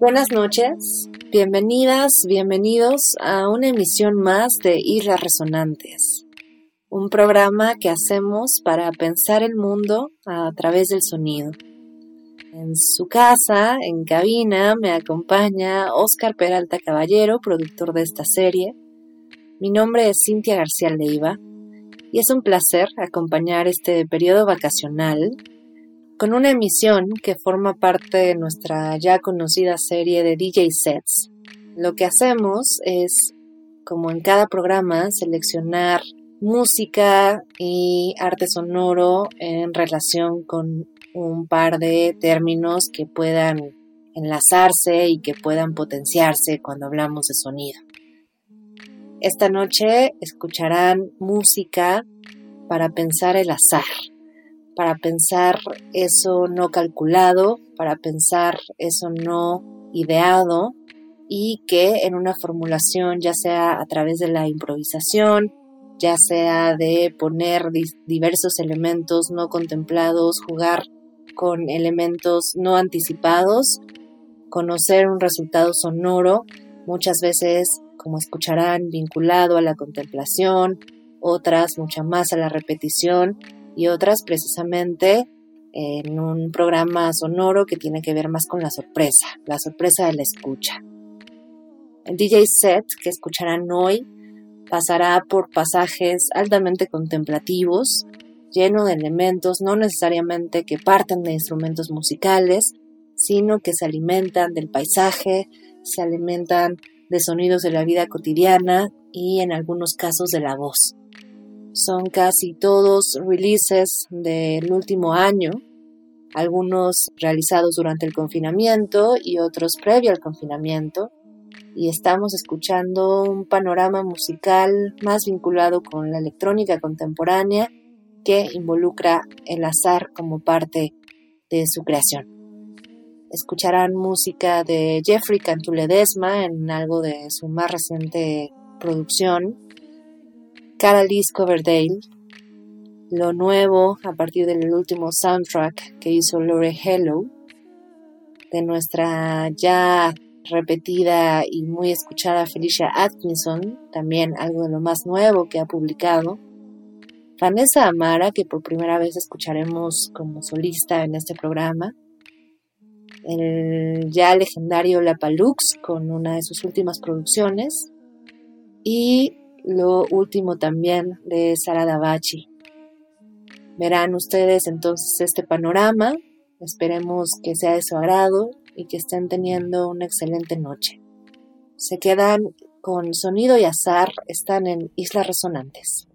Buenas noches, bienvenidas, bienvenidos a una emisión más de Islas Resonantes, un programa que hacemos para pensar el mundo a través del sonido. En su casa, en cabina, me acompaña Oscar Peralta Caballero, productor de esta serie. Mi nombre es Cintia García Leiva y es un placer acompañar este periodo vacacional con una emisión que forma parte de nuestra ya conocida serie de DJ sets. Lo que hacemos es, como en cada programa, seleccionar música y arte sonoro en relación con un par de términos que puedan enlazarse y que puedan potenciarse cuando hablamos de sonido. Esta noche escucharán música para pensar el azar para pensar eso no calculado, para pensar eso no ideado y que en una formulación, ya sea a través de la improvisación, ya sea de poner diversos elementos no contemplados, jugar con elementos no anticipados, conocer un resultado sonoro, muchas veces, como escucharán, vinculado a la contemplación, otras mucha más a la repetición y otras precisamente en un programa sonoro que tiene que ver más con la sorpresa, la sorpresa de la escucha. El DJ set que escucharán hoy pasará por pasajes altamente contemplativos, lleno de elementos no necesariamente que partan de instrumentos musicales, sino que se alimentan del paisaje, se alimentan de sonidos de la vida cotidiana y en algunos casos de la voz. Son casi todos releases del último año, algunos realizados durante el confinamiento y otros previo al confinamiento. Y estamos escuchando un panorama musical más vinculado con la electrónica contemporánea que involucra el azar como parte de su creación. Escucharán música de Jeffrey Cantuledesma en algo de su más reciente producción, Caralice Coverdale, lo nuevo a partir del último soundtrack que hizo Lore Hello, de nuestra ya repetida y muy escuchada Felicia Atkinson, también algo de lo más nuevo que ha publicado. Vanessa Amara, que por primera vez escucharemos como solista en este programa. El ya legendario La Palux con una de sus últimas producciones. Y lo último también de Sara Davachi. Verán ustedes entonces este panorama, esperemos que sea de su agrado y que estén teniendo una excelente noche. Se quedan con sonido y azar, están en Islas Resonantes.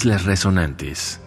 Islas Resonantes.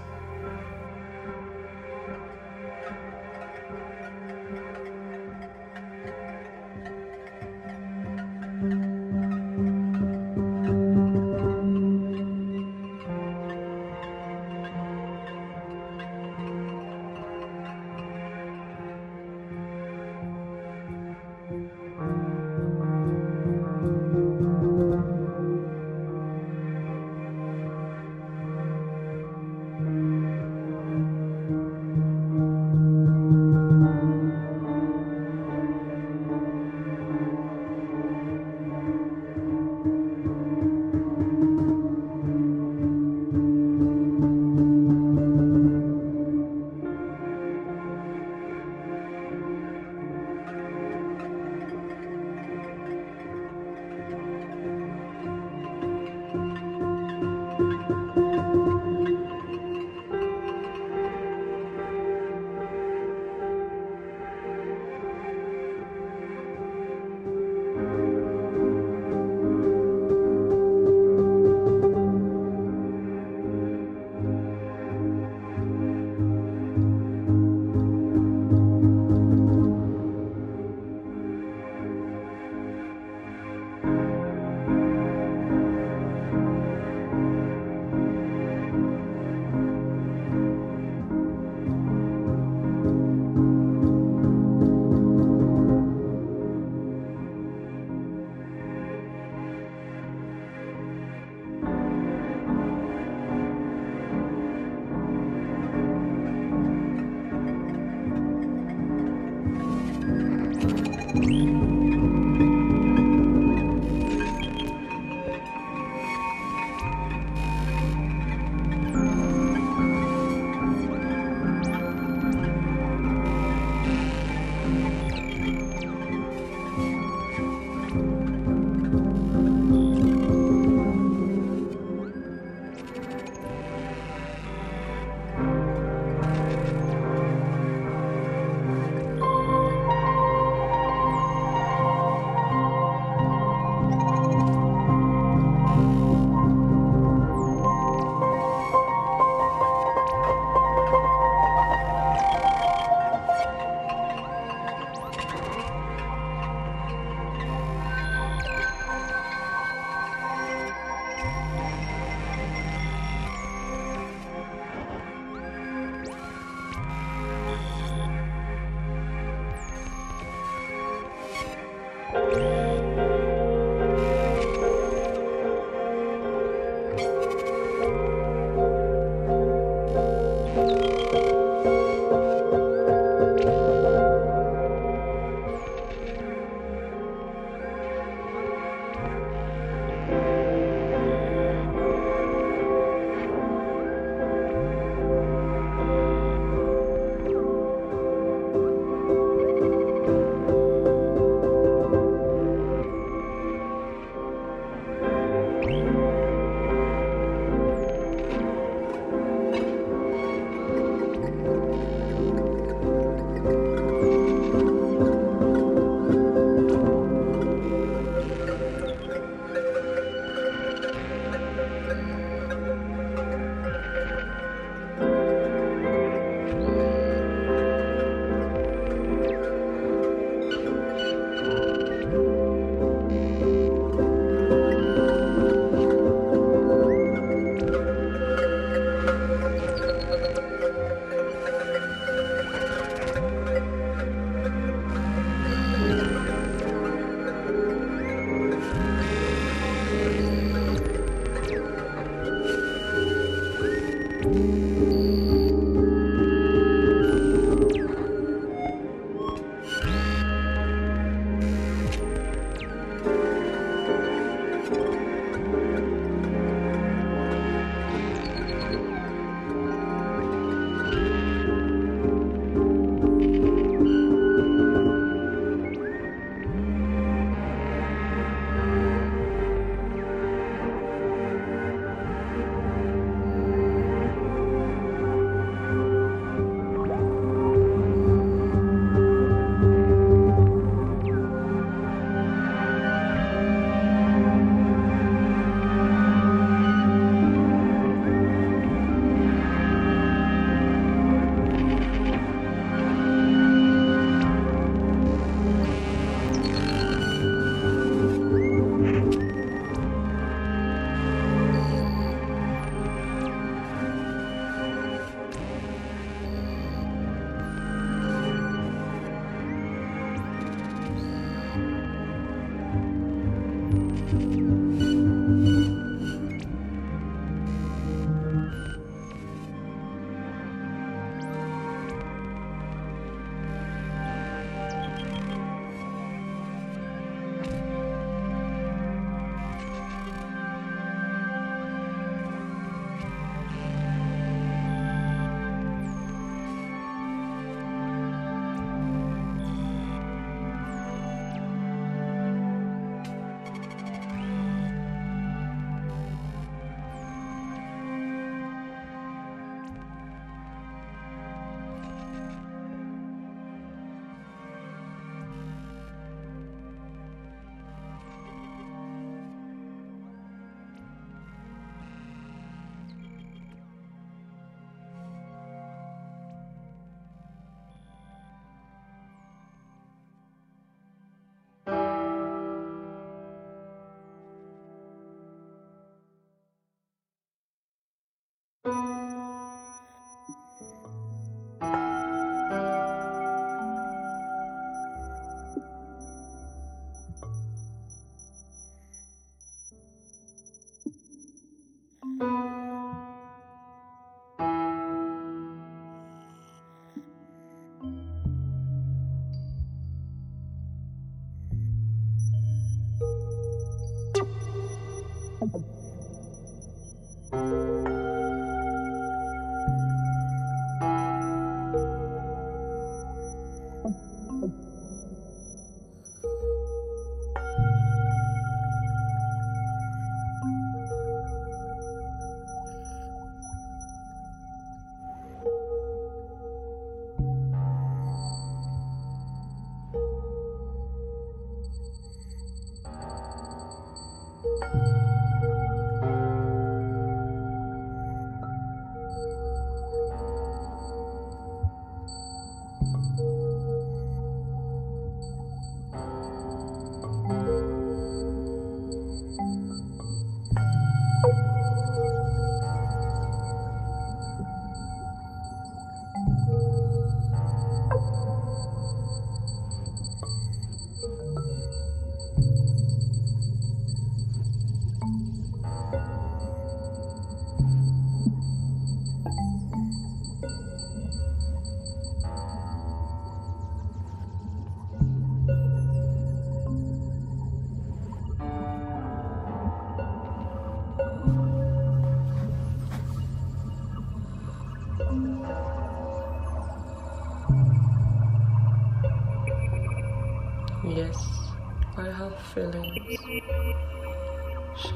She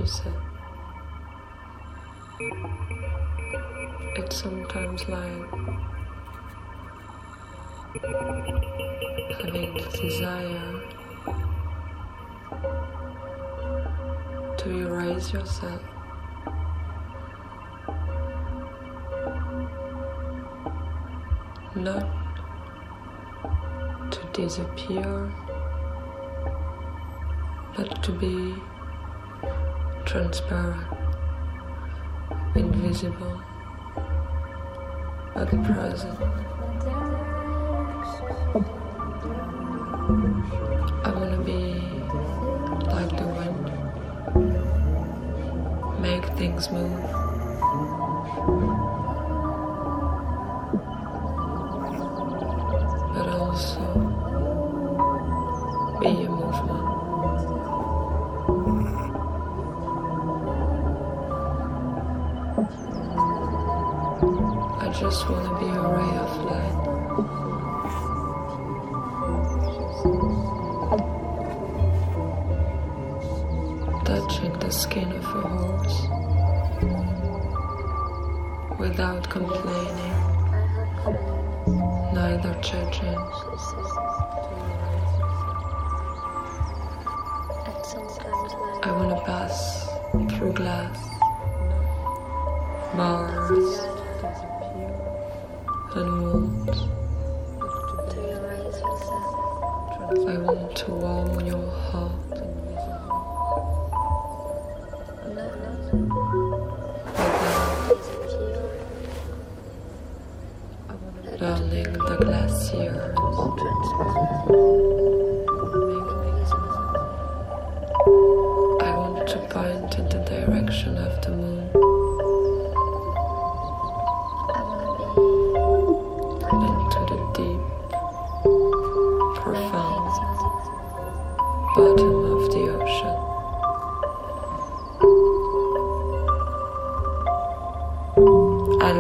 said. It's sometimes like having the desire to erase yourself. Not to disappear to be transparent, invisible, but present. I want to be like the wind, make things move. Just want to be a ray of light. Touching the skin of a horse without complaining, neither judging. I want to pass through glass, bars Prenons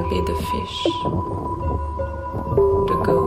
be the fish, the goat.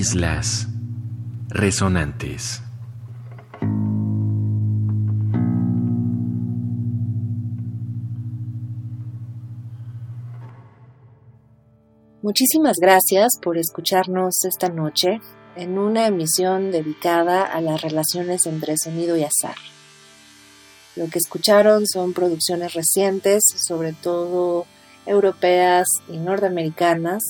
Islas Resonantes. Muchísimas gracias por escucharnos esta noche en una emisión dedicada a las relaciones entre sonido y azar. Lo que escucharon son producciones recientes, sobre todo europeas y norteamericanas,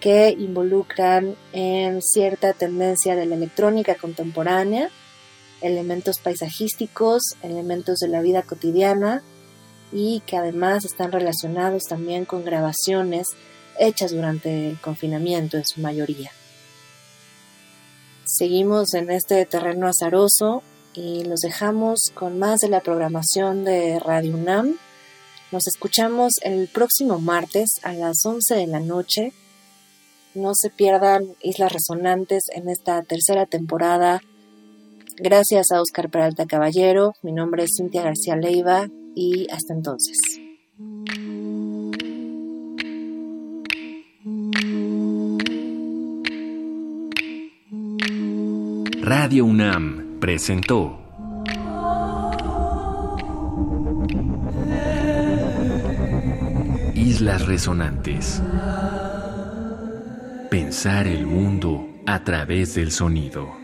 que involucran en cierta tendencia de la electrónica contemporánea, elementos paisajísticos, elementos de la vida cotidiana y que además están relacionados también con grabaciones hechas durante el confinamiento en su mayoría. Seguimos en este terreno azaroso y los dejamos con más de la programación de Radio UNAM. Nos escuchamos el próximo martes a las 11 de la noche no se pierdan Islas Resonantes en esta tercera temporada. Gracias a Oscar Peralta Caballero. Mi nombre es Cintia García Leiva y hasta entonces. Radio UNAM presentó Islas Resonantes. Pensar el mundo a través del sonido.